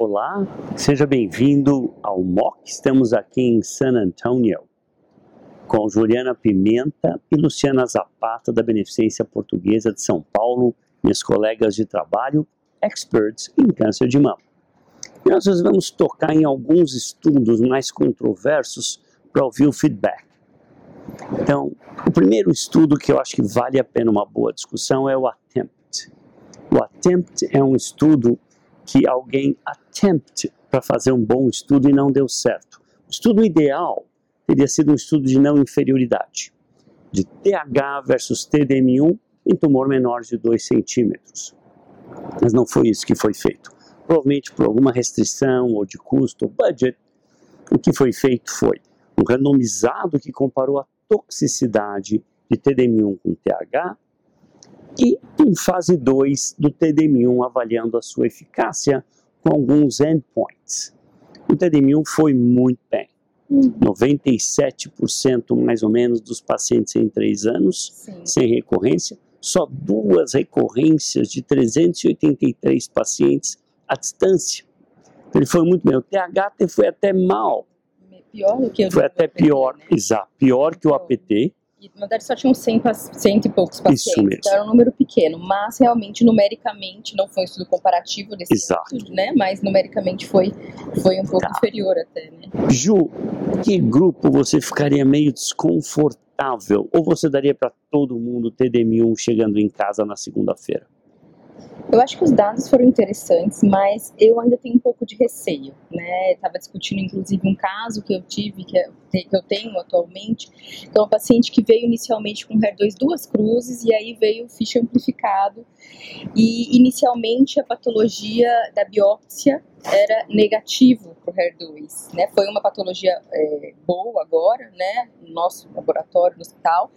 Olá, seja bem-vindo ao MOC. Estamos aqui em San Antonio com Juliana Pimenta e Luciana Zapata da Beneficência Portuguesa de São Paulo, minhas colegas de trabalho, experts em câncer de mama. E nós vamos tocar em alguns estudos mais controversos para ouvir o feedback. Então, o primeiro estudo que eu acho que vale a pena uma boa discussão é o ATTEMPT. O ATTEMPT é um estudo que alguém attempt para fazer um bom estudo e não deu certo. O estudo ideal teria sido um estudo de não inferioridade, de TH versus TDM1 em tumor menor de 2 centímetros. Mas não foi isso que foi feito. Provavelmente por alguma restrição ou de custo ou budget, o que foi feito foi um randomizado que comparou a toxicidade de TDM1 com TH e em fase 2 do TDM1 avaliando a sua eficácia com alguns endpoints. O TDM1 foi muito bem. 97% mais ou menos dos pacientes em 3 anos, Sim. sem recorrência, só duas recorrências de 383 pacientes à distância. Ele foi muito bem. O TH foi até mal. Pior do que o Foi até APT, pior, né? exato, pior que o APT. E, na verdade, só tinham 100, paci- 100 e poucos pacientes. Isso mesmo. Então, era um número pequeno, mas realmente, numericamente, não foi um estudo comparativo desse Exato. estudo, né? Mas numericamente foi, foi um pouco Tá. inferior até, né? Ju, que grupo você ficaria meio desconfortável? Ou você daria para todo mundo TDM1 chegando em casa na segunda-feira? Eu acho que os dados foram interessantes, mas eu ainda tenho um pouco de receio, né? Estava discutindo, inclusive, um caso que eu tive, te- que eu tenho atualmente, que é uma paciente que veio inicialmente com HER2 duas cruzes e aí veio o ficha amplificado e inicialmente a patologia da biópsia era negativo para o HER2, né? Foi uma patologia é, boa agora, né? No nosso laboratório, no hospital,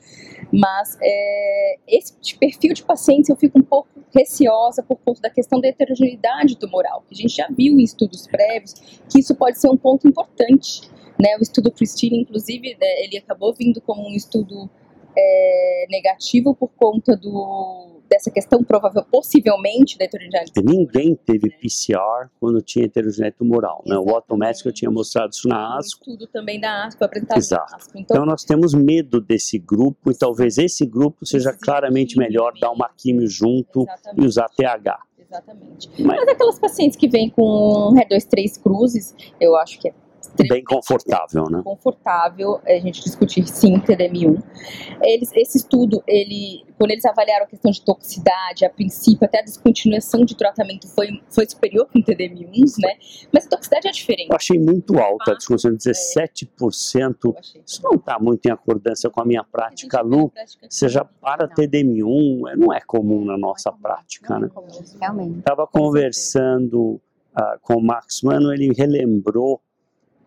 mas é, esse perfil de pacientes eu fico um pouco receosa por conta da questão da heterogeneidade tumoral, que a gente já viu em estudos prévios que isso pode ser um ponto importante. Né? O estudo Christine, inclusive, né, ele acabou vindo como um estudo é, negativo por conta do, dessa questão provável, possivelmente, da heterogeneidade E ninguém teve né? PCR quando tinha heterogeneidade tumoral. Né? O automático eu tinha mostrado isso na ASCO. estudo também da ASCO, apresentado Exato. na ASCO. Então Então, nós temos medo desse grupo e talvez esse grupo seja claramente químio melhor dar uma químio junto e exatamente. usar TH. Exatamente. Mas- Mas aquelas pacientes que vêm com HER2 três cruzes, eu acho que é Bem confortável, né? confortável a gente discutir sim TDM1. Eles, esse estudo, ele, quando eles avaliaram a questão de toxicidade, a princípio até a descontinuação de tratamento foi, foi superior com TDM1, né? Mas a toxicidade é diferente. Eu achei muito alta a discussão, É. 17%. Eu achei. Isso não está muito em acordância com a minha prática, A Lu. prática Seja para Não. TDM1, é, não é comum na nossa prática, né? Realmente. Estava conversando ah, com o Max Mano, ele relembrou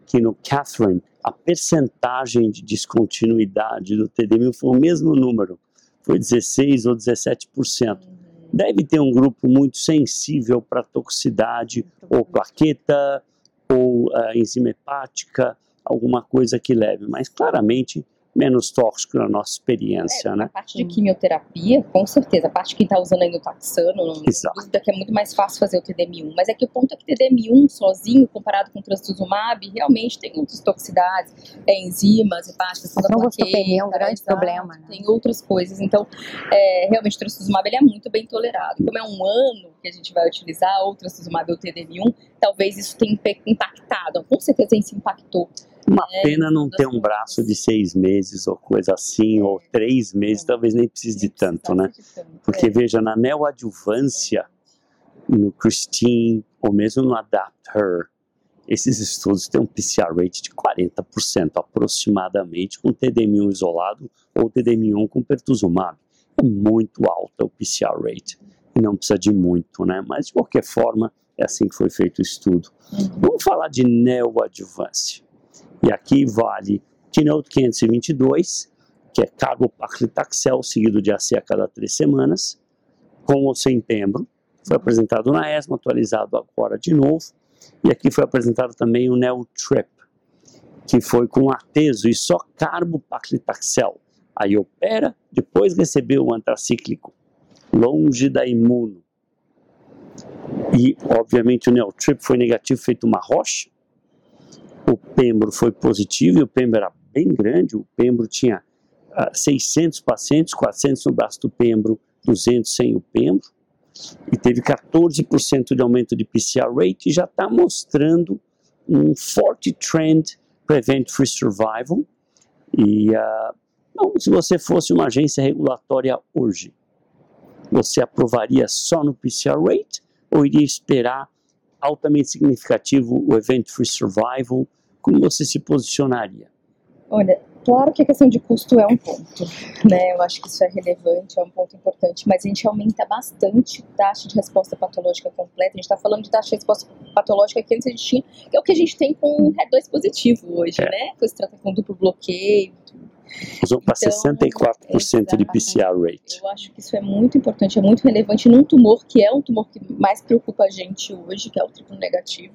que no Catherine a percentagem de descontinuidade do TDM foi o mesmo número, foi 16 ou 17%. Uhum. Deve ter um grupo muito sensível para toxicidade, ou plaqueta, ou ah, enzima hepática, alguma coisa que leve, mas claramente menos tóxico na nossa experiência, A né? parte de quimioterapia, com certeza. A parte que está usando ainda o taxano, não dúvida que é muito mais fácil fazer o TDM1. Mas é que o ponto é que TDM1 sozinho, comparado com o trastuzumab, realmente tem outras toxicidades, é, enzimas, hepáticas, toda a trombocitopenia é um plaqueta, grande exato, problema, né? Tem outras coisas. Então, é, realmente o trastuzumab ele é muito bem tolerado. Como é um ano que a gente vai utilizar ou o trastuzumab ou o TDM1, talvez isso tenha impactado. Com certeza isso impactou. Uma É, pena não ter um braço de seis meses ou coisa assim, ou três meses, É. talvez nem precise de tanto, né? tanto, Porque é. veja, na neoadjuvância, no Christine, ou mesmo no Adapt Her, esses estudos têm um PCR rate de 40% aproximadamente com TDM1 isolado ou TDM1 com pertuzumab. É muito alta o PCR rate e não precisa de muito, né? Mas de qualquer forma, é assim que foi feito o estudo. Uhum. Vamos falar de neoadjuvância. E aqui vale Keynote 522, que é carbopaclitaxel, seguido de AC a cada três semanas, com ou sem pembro. Foi apresentado na ESMA, atualizado agora de novo. E aqui foi apresentado também o Neotrip, que foi com ateso e só carbopaclitaxel. Aí opera, depois recebeu o antracíclico, longe da imuno. E, obviamente, o Neotrip foi negativo, feito uma rocha. O Pembro foi positivo e o Pembro era bem grande. O Pembro tinha uh, ah, 600 pacientes, 400 no braço do Pembro, 200 sem o Pembro. E teve 14% de aumento de PCR rate e já está mostrando um forte trend para event-free survival. E não, se você fosse uma agência regulatória hoje, você aprovaria só no PCR rate ou iria esperar altamente significativo o event-free survival? Como você se posicionaria? Olha, claro que a questão de custo é um ponto, né? Eu acho que isso é relevante, é um ponto importante, mas a gente aumenta bastante a taxa de resposta patológica completa. A gente está falando de taxa de resposta patológica que antes a gente tinha, que é o que a gente tem com RED2 positivo hoje, é. né? Com esse tratamento com duplo bloqueio, Usou para então, 64% de PCR rate. Eu acho que isso é muito importante, é muito relevante num tumor que é um tumor que mais preocupa a gente hoje, que é o triplo negativo.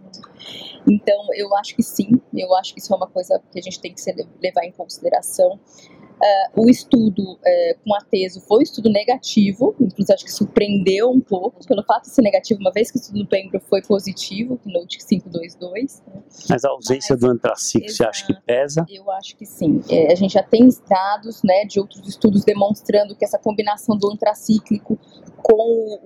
Então, eu acho que sim, eu acho que isso é uma coisa que a gente tem que levar em consideração. Uh, o estudo uh, com a TESO foi um estudo negativo, inclusive acho que surpreendeu um pouco pelo fato de ser negativo, uma vez que o estudo do Pembro foi positivo, no NOTE 522. Né? Mas a ausência Mas, do antracico, você acha que pesa? Eu acho que sim. É, a gente já tem dados né, de outros estudos demonstrando que essa combinação do antracíclico com